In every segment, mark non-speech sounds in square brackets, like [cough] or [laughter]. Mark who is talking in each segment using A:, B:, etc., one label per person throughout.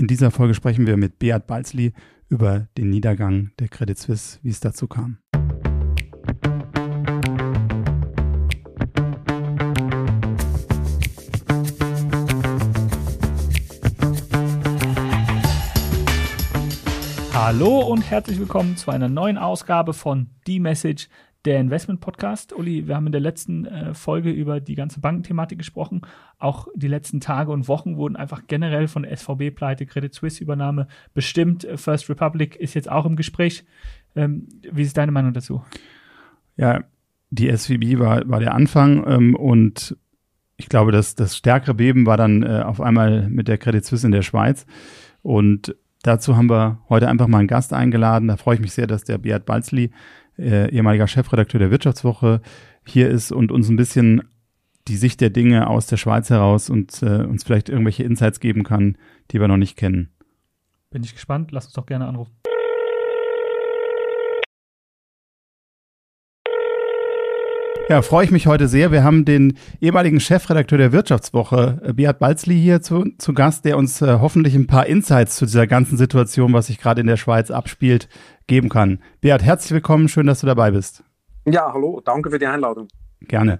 A: In dieser Folge sprechen wir mit Beat Balzli über den Niedergang der Credit Suisse, wie es dazu kam.
B: Hallo und herzlich willkommen zu einer neuen Ausgabe von The Message, der Investment Podcast. Uli, wir haben in der letzten äh, Folge über die ganze Bankenthematik gesprochen. Auch die letzten Tage und Wochen wurden einfach generell von SVB-Pleite, Credit Suisse-Übernahme bestimmt. First Republic ist jetzt auch im Gespräch. Ähm, wie ist deine Meinung dazu?
A: Ja, die SVB war, war der Anfang ähm, und ich glaube, dass das stärkere Beben war dann äh, auf einmal mit der Credit Suisse in der Schweiz. Und dazu haben wir heute einfach mal einen Gast eingeladen. Da freue ich mich sehr, dass der Beat Balzli äh, ehemaliger Chefredakteur der Wirtschaftswoche, hier ist und uns ein bisschen die Sicht der Dinge aus der Schweiz heraus und äh, uns vielleicht irgendwelche Insights geben kann, die wir noch nicht kennen.
B: Bin ich gespannt. Lass uns doch gerne anrufen.
A: Ja, freue ich mich heute sehr. Wir haben den ehemaligen Chefredakteur der Wirtschaftswoche, äh, Beat Balzli, hier zu, zu Gast, der uns äh, hoffentlich ein paar Insights zu dieser ganzen Situation, was sich gerade in der Schweiz abspielt, geben kann. Beat, herzlich willkommen. Schön, dass du dabei bist.
C: Ja, hallo. Danke für die Einladung.
A: Gerne.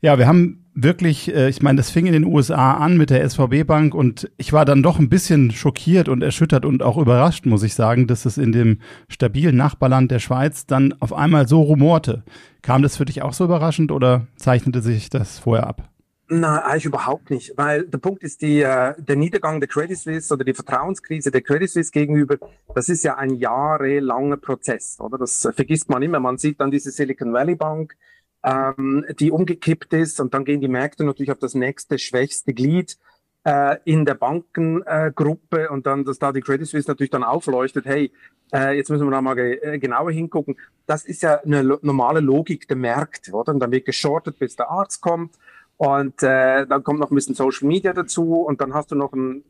A: Ja, wir haben wirklich, äh, ich meine, das fing in den USA an mit der SVB Bank und ich war dann doch ein bisschen schockiert und erschüttert und auch überrascht, muss ich sagen, dass es in dem stabilen Nachbarland der Schweiz dann auf einmal so rumorte. Kam das für dich auch so überraschend oder zeichnete sich das vorher ab?
C: Nein, eigentlich überhaupt nicht, weil der Punkt ist, die, äh, der Niedergang der Credit Suisse oder die Vertrauenskrise der Credit Suisse gegenüber, das ist ja ein jahrelanger Prozess, oder? Das vergisst man immer. Man sieht dann diese Silicon Valley Bank, ähm, die umgekippt ist und dann gehen die Märkte natürlich auf das nächste schwächste Glied äh, in der Bankengruppe äh, und dann, dass da die Credit Suisse natürlich dann aufleuchtet, hey, äh, jetzt müssen wir da mal ge äh, genauer hingucken. Das ist ja eine lo normale Logik der Märkte, oder? Und dann wird geschortet, bis der Arzt kommt und äh, dann kommt noch ein bisschen Social Media dazu und dann hast du noch ein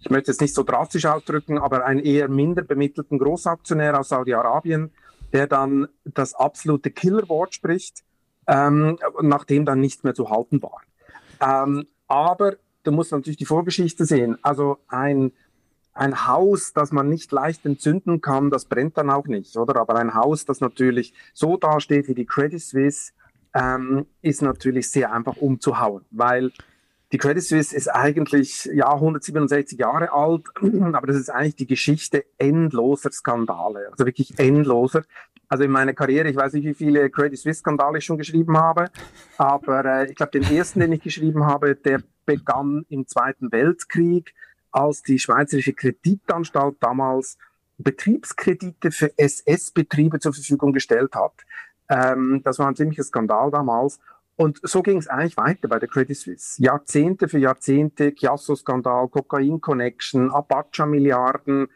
C: ich möchte es nicht so drastisch ausdrücken, aber einen eher minder bemittelten Großaktionär aus Saudi-Arabien, der dann das absolute Killerwort spricht, ähm, nachdem dann nichts mehr zu halten war. Ähm, aber du musst natürlich die Vorgeschichte sehen. Also ein, ein Haus, das man nicht leicht entzünden kann, das brennt dann auch nicht, oder? Aber ein Haus, das natürlich so dasteht wie die Credit Suisse, ähm, ist natürlich sehr einfach umzuhauen, weil die Credit Suisse ist eigentlich ja 167 Jahre alt, [clears throat] aber das ist eigentlich die Geschichte endloser Skandale, also wirklich endloser. Also in meiner Karriere, ich weiß nicht, wie viele Credit Suisse Skandale ich schon geschrieben habe, aber äh, ich glaube, den ersten, den ich geschrieben habe, der begann im Zweiten Weltkrieg, als die Schweizerische Kreditanstalt damals Betriebskredite für SS-Betriebe zur Verfügung gestellt hat. Ähm, das war ein ziemlicher Skandal damals. Und so ging es eigentlich weiter bei der Credit Suisse. Jahrzehnte für Jahrzehnte, Chiasso-Skandal, Kokain-Connection, Apache-Milliarden,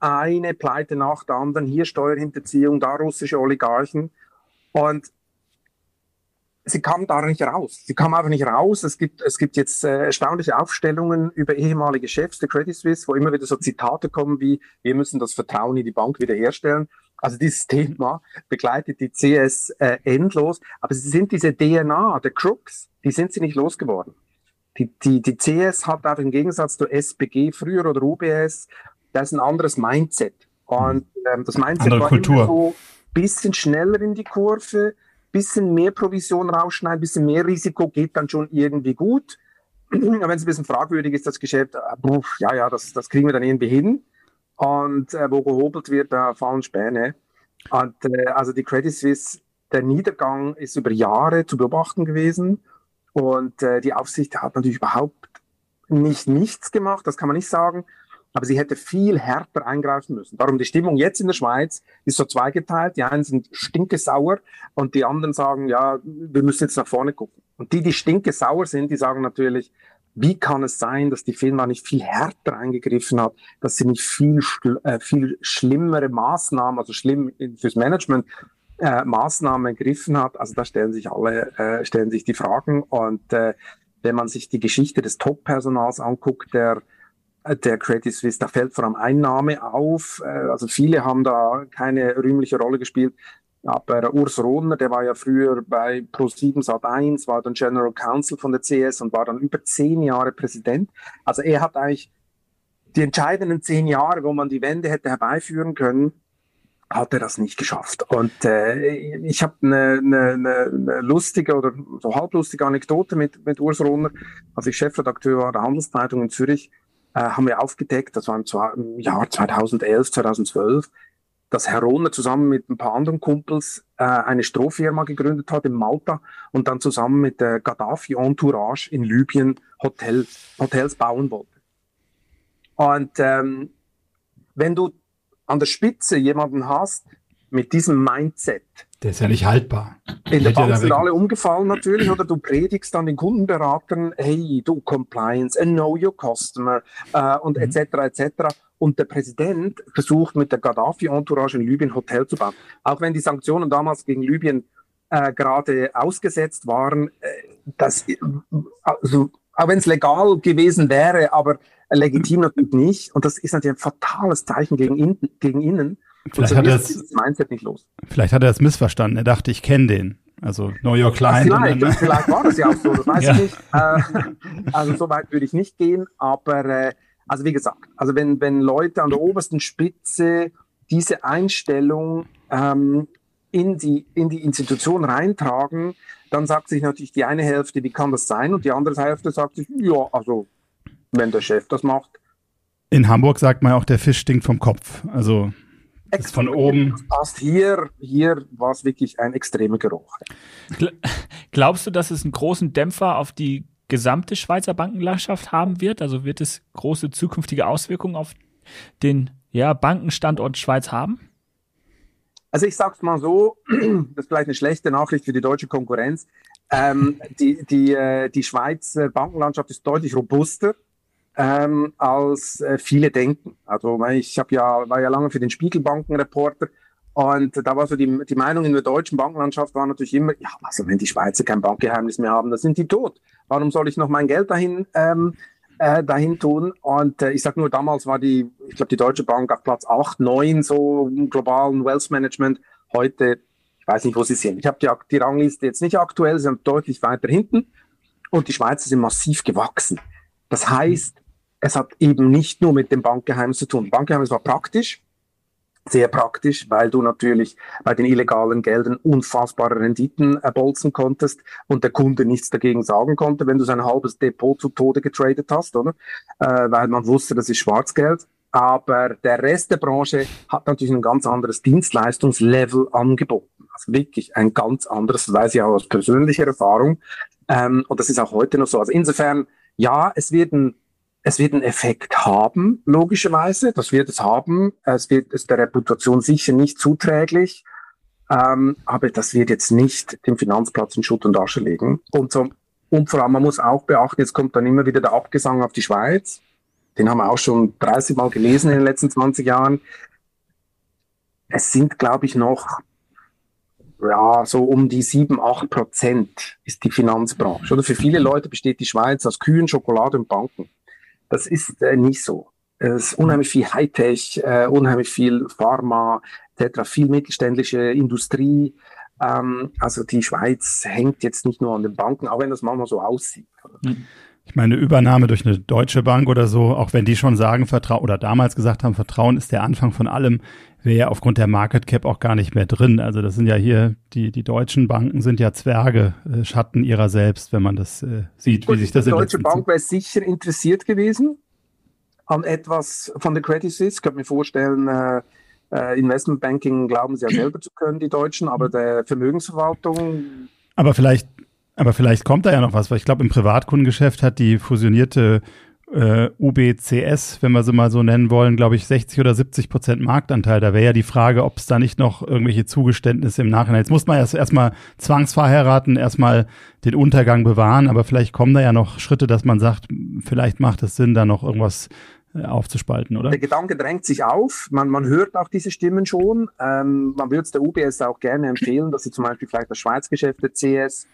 C: eine Pleite nach der anderen, hier Steuerhinterziehung, da russische Oligarchen. Und sie kam da nicht raus. Sie kam einfach nicht raus. Es gibt, es gibt jetzt äh, erstaunliche Aufstellungen über ehemalige Chefs der Credit Suisse, wo immer wieder so Zitate kommen wie, wir müssen das Vertrauen in die Bank wiederherstellen. Also dieses Thema begleitet die CS äh, endlos, aber sie sind diese DNA, der Crooks, die sind sie nicht losgeworden. Die, die, die CS hat auch im Gegensatz zu SBG früher oder UBS, das ist ein anderes Mindset. Und ähm, das Mindset
A: Andere
C: war
A: Kultur.
C: so bisschen schneller in die Kurve, bisschen mehr Provision rausschneiden, bisschen mehr Risiko geht dann schon irgendwie gut. [clears throat] Wenn es ein bisschen fragwürdig ist, das Geschäft, äh, ja, ja, das, das kriegen wir dann irgendwie hin. Und äh, wo gehobelt wird, da fallen Späne. Und äh, also die Credit Suisse, der Niedergang ist über Jahre zu beobachten gewesen. Und äh, die Aufsicht hat natürlich überhaupt nicht nichts gemacht, das kann man nicht sagen. Aber sie hätte viel härter eingreifen müssen. Darum die Stimmung jetzt in der Schweiz ist so zweigeteilt. Die einen sind stinkesauer und die anderen sagen, ja, wir müssen jetzt nach vorne gucken. Und die, die stinkesauer sind, die sagen natürlich, wie kann es sein, dass die Firma nicht viel härter eingegriffen hat, dass sie nicht viel, äh, viel schlimmere Maßnahmen, also schlimm fürs Management, äh, Maßnahmen ergriffen hat? Also da stellen sich alle, äh, stellen sich die Fragen. Und äh, wenn man sich die Geschichte des Top-Personals anguckt, der der Credit Suisse, da fällt vor allem Einnahme auf. Äh, also viele haben da keine rühmliche Rolle gespielt. Aber Urs Rohner, der war ja früher bei Pro7 Sat1, war dann General Counsel von der CS und war dann über zehn Jahre Präsident. Also er hat eigentlich die entscheidenden zehn Jahre, wo man die Wende hätte herbeiführen können, hat er das nicht geschafft. Und äh, ich habe eine, eine, eine lustige oder so halblustige Anekdote mit, mit Urs Rohner. Als ich Chefredakteur war der Handelszeitung in Zürich, äh, haben wir aufgedeckt, das war im, Jahr 2011, 2012, dass Herr Rohner zusammen mit ein paar anderen Kumpels äh, eine Strohfirma gegründet hat in Malta und dann zusammen mit der Gaddafi-Entourage in Libyen Hotel, Hotels bauen wollte. Und ähm, wenn du an der Spitze jemanden hast mit diesem Mindset.
A: Der ist ja nicht haltbar.
C: In der Bank sind alle umgefallen natürlich, oder du predigst dann den Kundenberatern, hey, du Compliance and know your customer äh, und mhm. etc. etc. Und der Präsident versucht mit der Gaddafi-Entourage in Libyen Hotel zu bauen. Auch wenn die Sanktionen damals gegen Libyen äh, gerade ausgesetzt waren, äh, das, also, auch wenn es legal gewesen wäre, aber legitim natürlich nicht. Und das ist natürlich ein fatales Zeichen gegen, in, gegen innen.
A: Vielleicht hat, er das, Mindset nicht los. vielleicht hat er das missverstanden. Er dachte, ich kenne den. Also Know Your Client.
C: Vielleicht, dann, [laughs] vielleicht war das ja auch so, das weiß ja. ich nicht. Äh, also so weit würde ich nicht gehen, aber äh, also wie gesagt, also wenn, wenn Leute an der obersten Spitze diese Einstellung ähm, in, die, in die Institution reintragen, dann sagt sich natürlich die eine Hälfte, wie kann das sein? Und die andere Hälfte sagt sich, ja, also wenn der Chef das macht.
A: In Hamburg sagt man auch, der Fisch stinkt vom Kopf. Also ist von oben.
C: Passt hier, hier war es wirklich ein extremer Geruch.
B: Glaubst du, dass es einen großen Dämpfer auf die gesamte Schweizer Bankenlandschaft haben wird? Also wird es große zukünftige Auswirkungen auf den ja, Bankenstandort Schweiz haben?
C: Also ich sag's mal so, [clears throat] das ist vielleicht eine schlechte Nachricht für die deutsche Konkurrenz. Ähm, die, die, äh, die Schweizer Bankenlandschaft ist deutlich robuster ähm, als äh, viele denken. Also ich habe ja war ja lange für den Spiegelbankenreporter und da war so die, die Meinung in der deutschen Bankenlandschaft war natürlich immer, ja, also wenn die Schweizer kein Bankgeheimnis mehr haben, dann sind die tot. Warum soll ich noch mein Geld dahin ähm, äh, dahin tun? Und äh, ich sag nur, damals war die, ich glaube, die Deutsche Bank auf Platz 8, 9 so im globalen Wealth Management. Heute, ich weiß nicht, wo sie sind. Ich habe die, die Rangliste jetzt nicht aktuell, sie sind deutlich weiter hinten und die Schweizer sind massiv gewachsen. Das heißt, es hat eben nicht nur mit dem Bankgeheimnis zu tun. Bankgeheimnis war praktisch, sehr praktisch, weil du natürlich bei den illegalen Geldern unfassbare Renditen erbolzen konntest und der Kunde nichts dagegen sagen konnte, wenn du sein halbes Depot zu Tode getradet hast, oder? Äh, weil man wusste, das ist Schwarzgeld. Aber der Rest der Branche hat natürlich ein ganz anderes Dienstleistungslevel angeboten. Also wirklich ein ganz anderes, das weiß ich auch aus persönlicher Erfahrung. Ähm, und das ist auch heute noch so. Also insofern, ja, es werden es wird einen Effekt haben, logischerweise. Das wird es haben. Es wird es der Reputation sicher nicht zuträglich. Ähm, aber das wird jetzt nicht den Finanzplatz in Schutt und Asche legen. Und, so, und vor allem, man muss auch beachten, jetzt kommt dann immer wieder der Abgesang auf die Schweiz. Den haben wir auch schon 30 Mal gelesen in den letzten 20 Jahren. Es sind, glaube ich, noch ja, so um die 7, 8 Prozent ist die Finanzbranche. Oder für viele Leute besteht die Schweiz aus Kühen, Schokolade und Banken. Das ist äh, nicht so. Es ist unheimlich viel Hightech, äh, unheimlich viel Pharma, etc., viel mittelständische Industrie. Ähm, also die Schweiz hängt jetzt nicht nur an den Banken, auch wenn das manchmal so aussieht.
A: Mhm. Ich meine, Übernahme durch eine deutsche Bank oder so, auch wenn die schon sagen, Vertrauen oder damals gesagt haben, Vertrauen ist der Anfang von allem, wäre ja aufgrund der Market Cap auch gar nicht mehr drin. Also das sind ja hier, die, die deutschen Banken sind ja Zwerge, äh, Schatten ihrer selbst, wenn man das äh, sieht, wie sich das
C: Die Deutsche Bank wäre sicher interessiert gewesen an etwas von der Credit Suisse. Ich könnte mir vorstellen, äh, äh, Investmentbanking glauben sie ja selber zu können, die Deutschen, aber der Vermögensverwaltung.
A: Aber vielleicht aber vielleicht kommt da ja noch was, weil ich glaube, im Privatkundengeschäft hat die fusionierte äh, UBCS, wenn wir sie mal so nennen wollen, glaube ich, 60 oder 70 Prozent Marktanteil. Da wäre ja die Frage, ob es da nicht noch irgendwelche Zugeständnisse im Nachhinein. Jetzt muss man erst erstmal zwangsverheiraten, erstmal den Untergang bewahren, aber vielleicht kommen da ja noch Schritte, dass man sagt, vielleicht macht es Sinn, da noch irgendwas äh, aufzuspalten, oder?
C: Der Gedanke drängt sich auf. Man, man hört auch diese Stimmen schon. Ähm, man würde es der UBS auch gerne empfehlen, dass sie zum Beispiel vielleicht das Schweizgeschäft der CS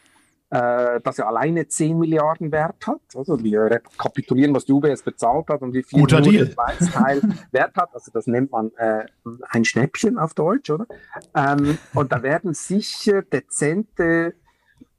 C: äh, dass er alleine 10 Milliarden Wert hat. Also wir rekapitulieren, was die UBS bezahlt hat und wie viel
A: Guter
C: der Schweiz-Teil [laughs] Wert hat. Also das nennt man äh, ein Schnäppchen auf Deutsch, oder? Ähm, und da werden sicher dezente,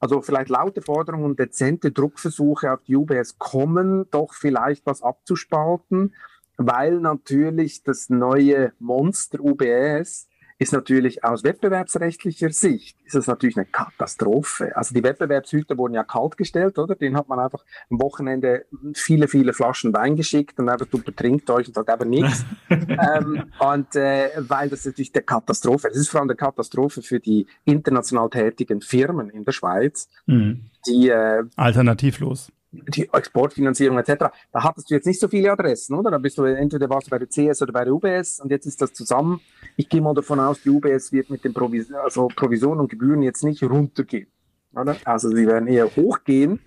C: also vielleicht laute Forderungen und dezente Druckversuche auf die UBS kommen, doch vielleicht was abzuspalten. weil natürlich das neue Monster UBS ist natürlich aus wettbewerbsrechtlicher Sicht ist es natürlich eine Katastrophe. Also die Wettbewerbshüter wurden ja kalt gestellt, oder? Den hat man einfach am Wochenende viele, viele Flaschen Wein geschickt und einfach du betrinkt euch und sagt aber nichts. [laughs] ähm, und äh, weil das natürlich der Katastrophe, das ist vor allem eine Katastrophe für die international tätigen Firmen in der Schweiz, mhm. die
A: äh, alternativlos
C: die Exportfinanzierung etc. Da hattest du jetzt nicht so viele Adressen, oder? Da bist du entweder warst du bei der CS oder bei der UBS und jetzt ist das zusammen. Ich gehe mal davon aus, die UBS wird mit den Provis also Provisionen und Gebühren jetzt nicht runtergehen, oder? Also sie werden eher hochgehen.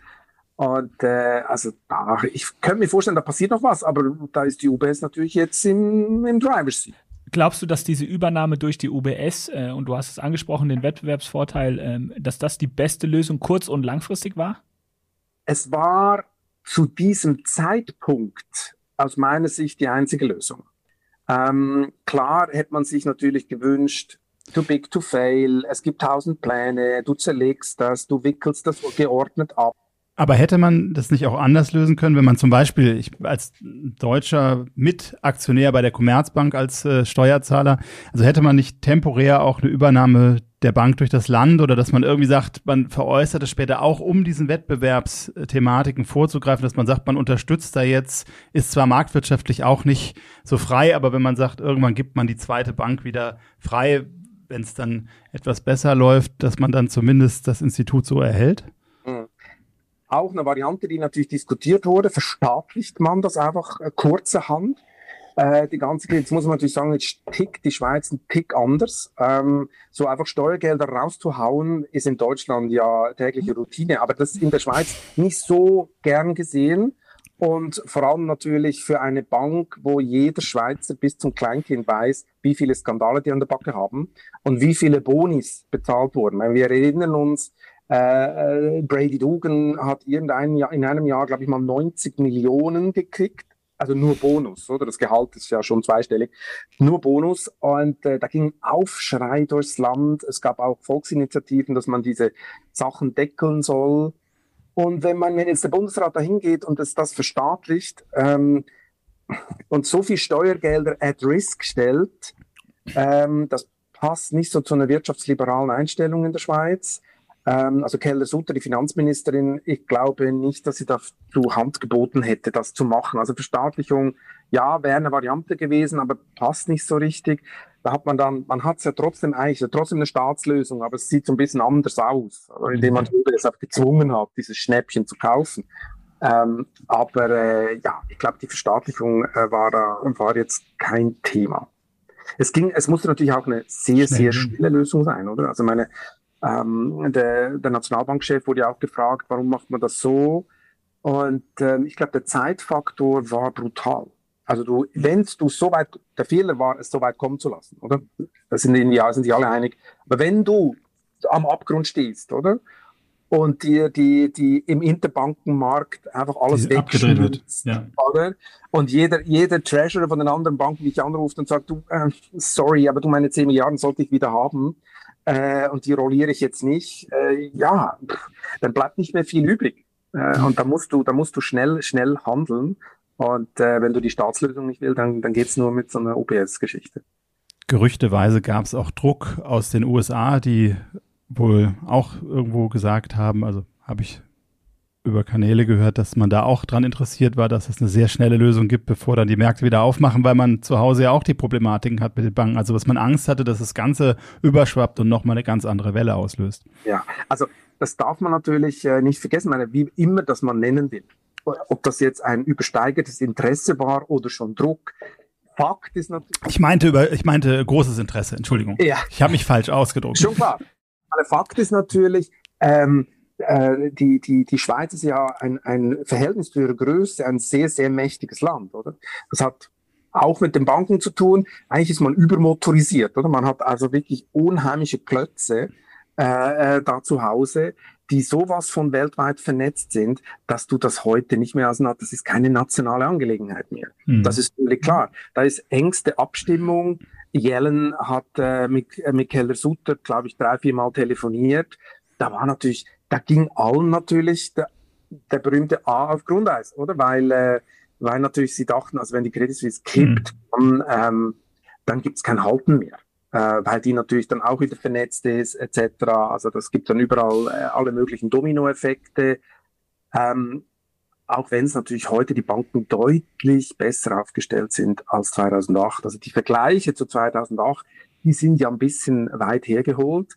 C: Und äh, also da, ich könnte mir vorstellen, da passiert noch was, aber da ist die UBS natürlich jetzt im, im Driver's Seat.
B: Glaubst du, dass diese Übernahme durch die UBS, äh, und du hast es angesprochen, den Wettbewerbsvorteil, äh, dass das die beste Lösung kurz- und langfristig war?
C: Es war zu diesem Zeitpunkt aus meiner Sicht die einzige Lösung. Ähm, klar hätte man sich natürlich gewünscht, too big to fail, es gibt tausend Pläne, du zerlegst das, du wickelst das geordnet ab.
A: Aber hätte man das nicht auch anders lösen können, wenn man zum Beispiel ich, als deutscher Mitaktionär bei der Commerzbank als äh, Steuerzahler, also hätte man nicht temporär auch eine Übernahme der Bank durch das Land oder dass man irgendwie sagt, man veräußert es später auch, um diesen Wettbewerbsthematiken vorzugreifen, dass man sagt, man unterstützt da jetzt, ist zwar marktwirtschaftlich auch nicht so frei, aber wenn man sagt, irgendwann gibt man die zweite Bank wieder frei, wenn es dann etwas besser läuft, dass man dann zumindest das Institut so erhält? Mhm.
C: Auch eine Variante, die natürlich diskutiert wurde, verstaatlicht man das einfach äh, kurzerhand äh, die ganze, jetzt muss man natürlich sagen, jetzt tickt die Schweiz ein Tick anders. Ähm, so einfach Steuergelder rauszuhauen, ist in Deutschland ja tägliche Routine, aber das ist in der Schweiz nicht so gern gesehen. Und vor allem natürlich für eine Bank, wo jeder Schweizer bis zum Kleinkind weiß, wie viele Skandale die an der Backe haben und wie viele Bonis bezahlt wurden. Wir erinnern uns, äh, äh Brady Dugan hat irgendein Jahr, in einem Jahr, glaube ich mal, 90 Millionen gekriegt also nur Bonus, oder? Das Gehalt ist ja schon zweistellig. Nur Bonus. Und äh, da ging Aufschrei durchs Land. Es gab auch Volksinitiativen, dass man diese Sachen deckeln soll. Und wenn man, wenn jetzt der Bundesrat dahin geht und es das verstaatlicht ähm, und so viel Steuergelder at risk stellt, ähm, das passt nicht so zu einer wirtschaftsliberalen Einstellung in der Schweiz. Ähm, also Keller-Sutter, die Finanzministerin, ich glaube nicht, dass sie dazu Hand geboten hätte, das zu machen. Also Verstaatlichung, ja, wäre eine Variante gewesen, aber passt nicht so richtig. Da hat man dann, man hat es ja trotzdem eigentlich, ja, trotzdem eine Staatslösung, aber es sieht so ein bisschen anders aus, indem man es auch gezwungen hat, dieses Schnäppchen zu kaufen. Ähm, aber äh, ja, ich glaube, die Verstaatlichung äh, war, war jetzt kein Thema. Es ging, es musste natürlich auch eine sehr, sehr schnelle Lösung sein, oder? Also meine, ähm, der, der Nationalbankchef wurde ja auch gefragt, warum macht man das so? Und ähm, ich glaube, der Zeitfaktor war brutal. Also du, wenn du so weit, der Fehler war, es so weit kommen zu lassen, oder? Da sind, in, ja, sind sich alle einig. Aber wenn du am Abgrund stehst, oder? Und dir die, die im Interbankenmarkt einfach alles
A: abgedreht wird.
C: Ja. Oder? Und jeder, jeder Treasurer von den anderen Banken dich anruft und sagt, du, äh, sorry, aber du meine 10 Milliarden sollte ich wieder haben äh, und die rolliere ich jetzt nicht, äh, ja, dann bleibt nicht mehr viel übrig. Äh, und da musst du, da musst du schnell, schnell handeln. Und äh, wenn du die Staatslösung nicht willst, dann, dann geht's nur mit so einer OPS-Geschichte.
A: Gerüchteweise gab es auch Druck aus den USA, die wohl auch irgendwo gesagt haben, also habe ich über Kanäle gehört, dass man da auch dran interessiert war, dass es eine sehr schnelle Lösung gibt, bevor dann die Märkte wieder aufmachen, weil man zu Hause ja auch die Problematiken hat mit den Banken. Also was man Angst hatte, dass das Ganze überschwappt und nochmal eine ganz andere Welle auslöst.
C: Ja, also das darf man natürlich äh, nicht vergessen, meine, wie immer das man nennen will. Ob das jetzt ein übersteigertes Interesse war oder schon Druck.
A: Fakt ist natürlich. Ich meinte über, ich meinte großes Interesse, Entschuldigung. Ja. Ich habe mich falsch ausgedruckt.
C: Schon klar. [laughs] Aber Fakt ist natürlich, ähm, äh, die, die, die Schweiz ist ja ein, ein Verhältnis zu ihrer Größe ein sehr, sehr mächtiges Land, oder? Das hat auch mit den Banken zu tun. Eigentlich ist man übermotorisiert, oder? Man hat also wirklich unheimliche Klötze äh, äh da zu Hause, die sowas von weltweit vernetzt sind, dass du das heute nicht mehr als das ist keine nationale Angelegenheit mehr. Mhm. Das ist völlig klar. Da ist engste Abstimmung. Yellen hat äh, mit, äh, mit Keller Sutter, glaube ich, drei, vier Mal telefoniert. Da war natürlich da ging allen natürlich der, der berühmte A auf Grundeis, oder? Weil äh, weil natürlich sie dachten, also wenn die Credit Suisse kippt, mhm. dann, ähm, dann gibt es kein Halten mehr. Äh, weil die natürlich dann auch wieder vernetzt ist, etc. Also das gibt dann überall äh, alle möglichen Dominoeffekte. Ähm, auch wenn es natürlich heute die Banken deutlich besser aufgestellt sind als 2008. Also die Vergleiche zu 2008, die sind ja ein bisschen weit hergeholt.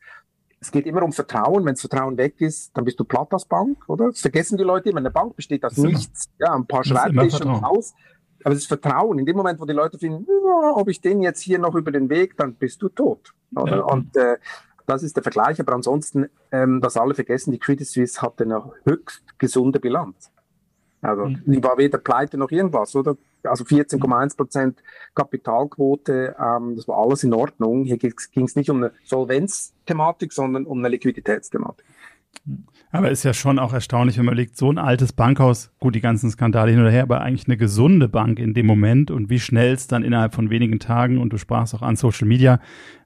C: Es geht immer um Vertrauen. Wenn das Vertrauen weg ist, dann bist du platt als Bank, oder? Das vergessen die Leute immer. Eine Bank besteht aus nichts. Ja, ein paar Schreibtische im Haus. Aber es ist Vertrauen. In dem Moment, wo die Leute finden, ja, ob ich den jetzt hier noch über den Weg, dann bist du tot. Oder? Ja. Und äh, das ist der Vergleich. Aber ansonsten, ähm, das alle vergessen, die Credit Suisse hatte eine höchst gesunde Bilanz. Also mhm. die war weder pleite noch irgendwas, oder? Also 14,1 Prozent Kapitalquote, ähm, das war alles in Ordnung. Hier ging es nicht um eine Solvenzthematik, sondern um eine Liquiditätsthematik.
A: Aber ist ja schon auch erstaunlich, wenn man liegt, so ein altes Bankhaus, gut, die ganzen Skandale hin oder her, aber eigentlich eine gesunde Bank in dem Moment und wie schnell es dann innerhalb von wenigen Tagen, und du sprachst auch an Social Media,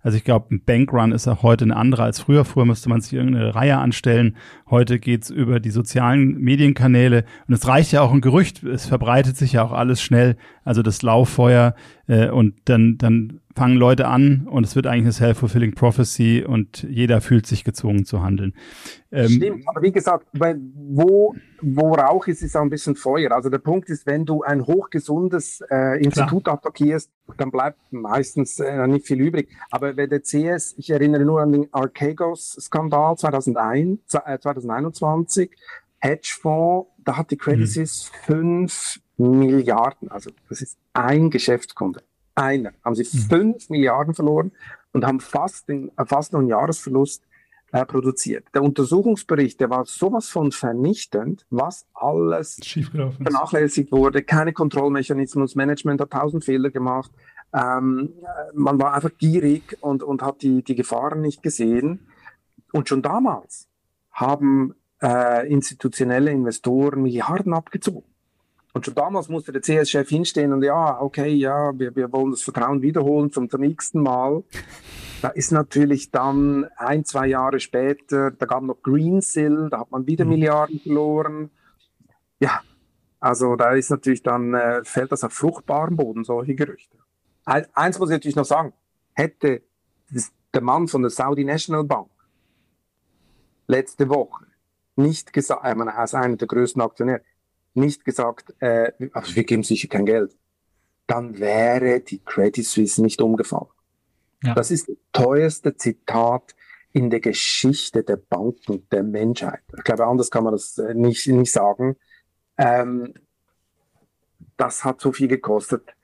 A: also ich glaube, ein Bankrun ist auch heute ein anderer als früher. Früher musste man sich irgendeine Reihe anstellen. Heute geht's über die sozialen Medienkanäle. Und es reicht ja auch ein Gerücht. Es verbreitet sich ja auch alles schnell. Also das Lauffeuer. Äh, und dann, dann fangen Leute an und es wird eigentlich eine self-fulfilling prophecy und jeder fühlt sich gezwungen zu handeln.
C: Ähm, Stimmt, aber wie gesagt, wo, wo Rauch ist, ist auch ein bisschen Feuer. Also der Punkt ist, wenn du ein hochgesundes äh, Institut Klar. attackierst, dann bleibt meistens äh, nicht viel übrig. Aber wenn der CS, ich erinnere nur an den Archegos-Skandal 2001, äh, 2021, Hedgefonds, da hat die Credit mhm. Suisse mhm. 5 Milliarden, also das ist ein Geschäftskunde einer, haben sie mhm. fünf Milliarden verloren und haben fast, den, äh, fast noch einen Jahresverlust äh, produziert. Der Untersuchungsbericht, der war sowas von vernichtend, was alles vernachlässigt wurde. Keine Kontrollmechanismus, Management hat tausend Fehler gemacht. Ähm, man war einfach gierig und, und hat die, die Gefahren nicht gesehen. Und schon damals haben äh, institutionelle Investoren Milliarden abgezogen. Und schon damals musste der CS-Chef hinstehen und ja, okay, ja, wir, wir wollen das Vertrauen wiederholen zum, zum nächsten Mal. Da ist natürlich dann ein, zwei Jahre später, da gab noch Greensill, da hat man wieder mhm. Milliarden verloren. Ja, also da ist natürlich dann, äh, fällt das auf fruchtbaren Boden, solche Gerüchte. Eins muss ich natürlich noch sagen, hätte der Mann von der Saudi National Bank letzte Woche nicht gesagt, ich meine, er ist einer der größten Aktionäre, nicht gesagt, äh, wir geben sicher kein Geld, dann wäre die Credit Suisse nicht umgefallen. Ja. Das ist das teuerste Zitat in der Geschichte der Banken der Menschheit. Ich glaube, anders kann man das äh, nicht, nicht sagen. Ähm, das hat so viel gekostet,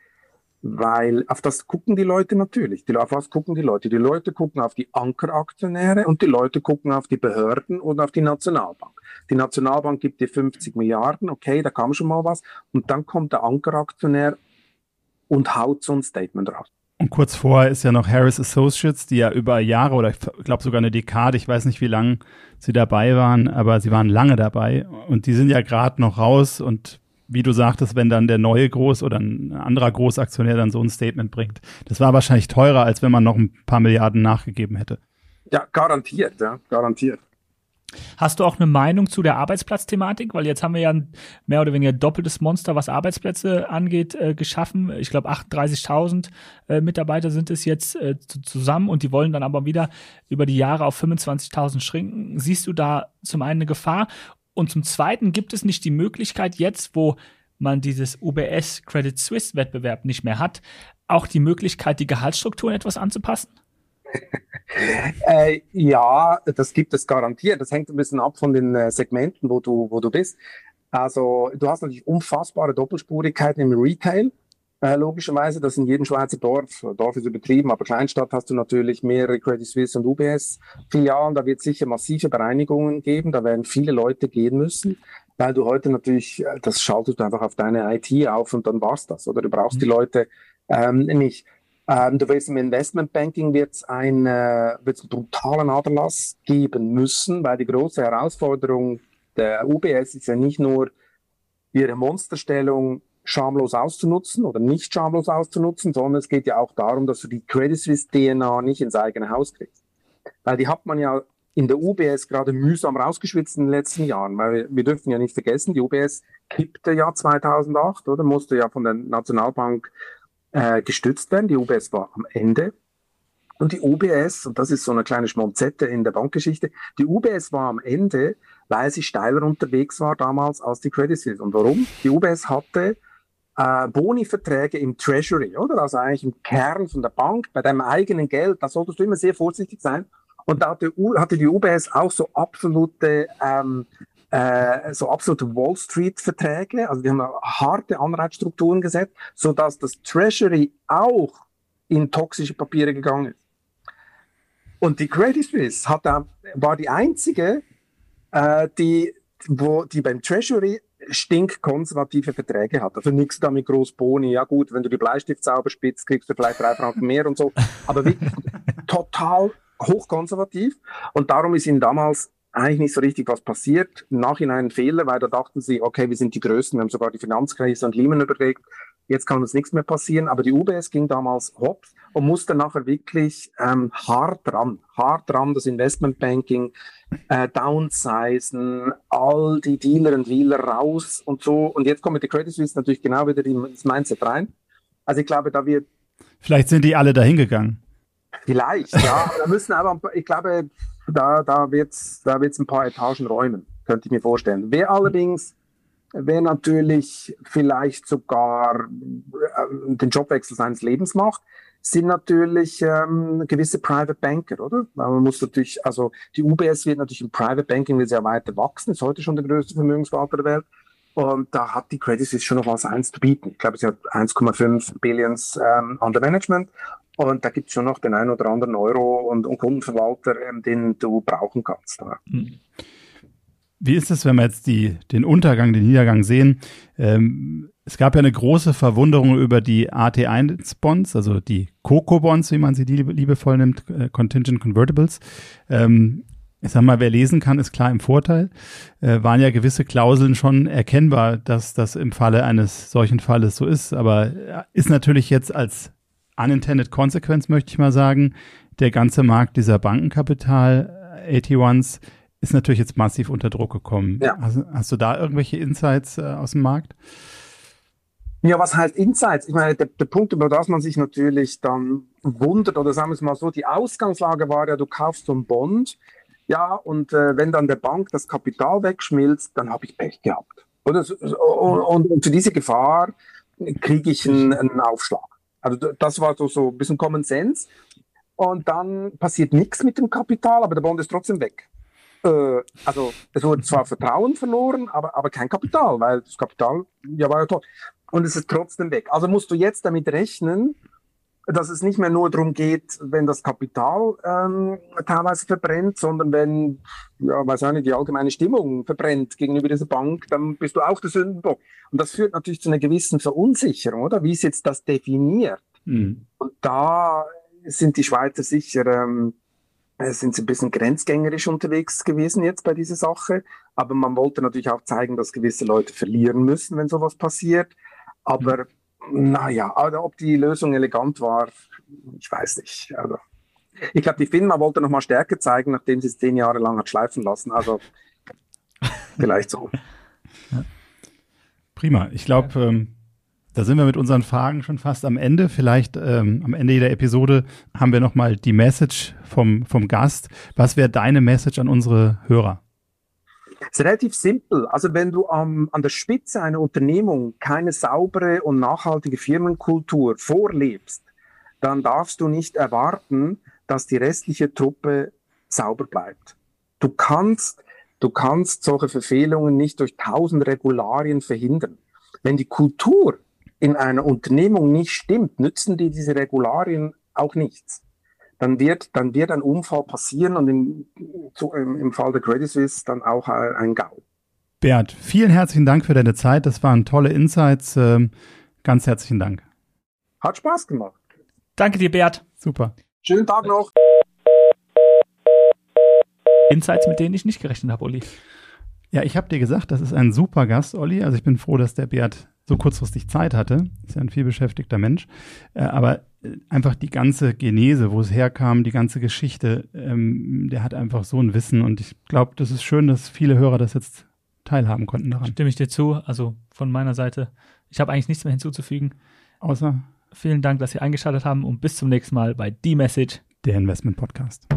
C: weil auf das gucken die Leute natürlich. Die, auf was gucken die Leute? Die Leute gucken auf die Ankeraktionäre und die Leute gucken auf die Behörden und auf die Nationalbank. Die Nationalbank gibt dir 50 Milliarden, okay, da kam schon mal was. Und dann kommt der Ankeraktionär und haut so ein Statement raus.
A: Und kurz vorher ist ja noch Harris Associates, die ja über Jahre oder ich glaube sogar eine Dekade, ich weiß nicht, wie lange sie dabei waren, aber sie waren lange dabei und die sind ja gerade noch raus und wie du sagtest, wenn dann der neue Groß- oder ein anderer Großaktionär dann so ein Statement bringt. Das war wahrscheinlich teurer, als wenn man noch ein paar Milliarden nachgegeben hätte.
C: Ja, garantiert, ja, garantiert.
B: Hast du auch eine Meinung zu der Arbeitsplatzthematik? Weil jetzt haben wir ja ein mehr oder weniger doppeltes Monster, was Arbeitsplätze angeht, äh, geschaffen. Ich glaube, 38.000 äh, Mitarbeiter sind es jetzt äh, zusammen und die wollen dann aber wieder über die Jahre auf 25.000 schrinken. Siehst du da zum einen eine Gefahr? Und zum zweiten gibt es nicht die Möglichkeit jetzt, wo man dieses UBS Credit Suisse Wettbewerb nicht mehr hat, auch die Möglichkeit, die Gehaltsstrukturen etwas anzupassen? [laughs]
C: äh, ja, das gibt es garantiert. Das hängt ein bisschen ab von den äh, Segmenten, wo du, wo du bist. Also du hast natürlich unfassbare Doppelspurigkeiten im Retail. Äh, logischerweise, das in jedem Schweizer Dorf, Dorf ist übertrieben, aber Kleinstadt hast du natürlich mehrere Credit Suisse und UBS Filialen. Da wird es sicher massive Bereinigungen geben. Da werden viele Leute gehen müssen, weil du heute natürlich, äh, das schaltest du einfach auf deine IT auf und dann war's das. Oder du brauchst mhm. die Leute ähm, nicht. Ähm, du weißt, im Investmentbanking wird es ein, äh, wird's einen brutalen Aderlass geben müssen, weil die große Herausforderung der UBS ist ja nicht nur ihre Monsterstellung schamlos auszunutzen oder nicht schamlos auszunutzen, sondern es geht ja auch darum, dass du die Credit Suisse DNA nicht ins eigene Haus kriegst. Weil die hat man ja in der UBS gerade mühsam rausgeschwitzt in den letzten Jahren, weil wir dürfen ja nicht vergessen, die UBS kippte ja 2008, oder musste ja von der Nationalbank äh, gestützt werden. Die UBS war am Ende. Und die UBS, und das ist so eine kleine Schmonzette in der Bankgeschichte, die UBS war am Ende, weil sie steiler unterwegs war damals als die Credit Suisse. Und warum? Die UBS hatte äh, Boni-Verträge im Treasury, oder? Also eigentlich im Kern von der Bank, bei deinem eigenen Geld, da solltest du immer sehr vorsichtig sein. Und da hatte, hatte die UBS auch so absolute, ähm, äh, so absolute Wall Street-Verträge. Also die haben harte Anreizstrukturen gesetzt, so dass das Treasury auch in toxische Papiere gegangen ist. Und die Credit Suisse hat, war die einzige, äh, die, wo, die beim Treasury stinkkonservative Verträge hat. Also nichts damit groß Boni. Ja gut, wenn du die Bleistift sauber spitzt, kriegst du vielleicht drei Franken mehr und so. Aber wirklich [laughs] total hochkonservativ. Und darum ist ihnen damals eigentlich nicht so richtig was passiert. Im Nachhinein ein Fehler, weil da dachten sie, okay, wir sind die Größten, wir haben sogar die Finanzkrise und Lehman überlegt. Jetzt kann uns nichts mehr passieren. Aber die UBS ging damals hops und musste nachher wirklich ähm, hart dran, hart dran das Investmentbanking äh, downsizen, all die Dealer und Dealer raus und so. Und jetzt kommt mit der Credit Suisse natürlich genau wieder ins Mindset rein. Also ich glaube, da wird.
A: Vielleicht sind die alle dahin gegangen.
C: Vielleicht, ja. [laughs] da müssen aber, ich glaube, da, da wird es da wird's ein paar Etagen räumen, könnte ich mir vorstellen. Wer allerdings, wer natürlich vielleicht sogar äh, den Jobwechsel seines Lebens macht, sind natürlich ähm, gewisse Private Banker, oder? Weil man muss natürlich, also die UBS wird natürlich im Private Banking sehr weiter wachsen, ist heute schon der größte Vermögensverwalter der Welt. Und da hat die Credit Suisse schon noch was eins zu bieten. Ich glaube, sie hat 1,5 Billions ähm, under Management. Und da gibt es schon noch den einen oder anderen Euro und, und Kundenverwalter, ähm, den du brauchen kannst. Ja.
A: Wie ist es, wenn wir jetzt die, den Untergang, den Niedergang sehen? Ähm, es gab ja eine große Verwunderung über die AT1-Bonds, also die COCO-Bonds, wie man sie liebevoll nimmt, äh, Contingent Convertibles. Ähm, ich sag mal, wer lesen kann, ist klar im Vorteil. Äh, waren ja gewisse Klauseln schon erkennbar, dass das im Falle eines solchen Falles so ist. Aber äh, ist natürlich jetzt als unintended consequence, möchte ich mal sagen, der ganze Markt dieser Bankenkapital, äh, AT1s, ist natürlich jetzt massiv unter Druck gekommen. Ja. Hast, hast du da irgendwelche Insights äh, aus dem Markt?
C: Ja, was heißt Insights? Ich meine, der, der, Punkt, über das man sich natürlich dann wundert, oder sagen wir es mal so, die Ausgangslage war ja, du kaufst so einen Bond, ja, und äh, wenn dann der Bank das Kapital wegschmilzt, dann habe ich Pech gehabt. Oder, und, und, für diese Gefahr kriege ich einen, einen, Aufschlag. Also das war so, so ein bisschen Common Sense. Und dann passiert nichts mit dem Kapital, aber der Bond ist trotzdem weg. Äh, also es wurde zwar Vertrauen verloren, aber, aber kein Kapital, weil das Kapital ja war ja toll. Und es ist trotzdem weg. Also musst du jetzt damit rechnen, dass es nicht mehr nur darum geht, wenn das Kapital ähm, teilweise verbrennt, sondern wenn, ja, weiß auch nicht, die allgemeine Stimmung verbrennt gegenüber dieser Bank, dann bist du auch der Sündenbock. Und das führt natürlich zu einer gewissen Verunsicherung, oder? Wie ist jetzt das definiert? Mhm. Und da sind die Schweizer sicher, ähm, sind sie ein bisschen grenzgängerisch unterwegs gewesen jetzt bei dieser Sache. Aber man wollte natürlich auch zeigen, dass gewisse Leute verlieren müssen, wenn sowas passiert. Aber naja, aber ob die Lösung elegant war, ich weiß nicht. Also, ich glaube, die FINMA wollte noch mal Stärke zeigen, nachdem sie es zehn Jahre lang hat schleifen lassen. Also [laughs] vielleicht so.
A: Ja. Prima. Ich glaube, ähm, da sind wir mit unseren Fragen schon fast am Ende. Vielleicht ähm, am Ende jeder Episode haben wir noch mal die Message vom, vom Gast. Was wäre deine Message an unsere Hörer?
C: Es ist relativ simpel. Also wenn du am, an der Spitze einer Unternehmung keine saubere und nachhaltige Firmenkultur vorlebst, dann darfst du nicht erwarten, dass die restliche Truppe sauber bleibt. Du kannst, du kannst solche Verfehlungen nicht durch tausend Regularien verhindern. Wenn die Kultur in einer Unternehmung nicht stimmt, nützen dir diese Regularien auch nichts dann wird, dann wird ein Unfall passieren und im, zu, im, im Fall der Credit Suisse dann auch ein GAU.
A: Bert, vielen herzlichen Dank für deine Zeit. Das waren tolle Insights. Ähm, ganz herzlichen Dank.
C: Hat Spaß gemacht.
B: Danke dir, Bert.
A: Super.
C: Schönen Tag noch.
B: Insights, mit denen ich nicht gerechnet habe, Olli.
A: Ja, ich habe dir gesagt, das ist ein super Gast, Olli. Also ich bin froh, dass der Bert so kurzfristig Zeit hatte. Ist ja ein vielbeschäftigter Mensch. Äh, aber einfach die ganze Genese, wo es herkam, die ganze Geschichte, ähm, der hat einfach so ein Wissen und ich glaube, das ist schön, dass viele Hörer das jetzt teilhaben konnten daran.
B: Stimme ich dir zu, also von meiner Seite. Ich habe eigentlich nichts mehr hinzuzufügen.
A: Außer
B: vielen Dank, dass Sie eingeschaltet haben und bis zum nächsten Mal bei The Message,
A: der Investment Podcast.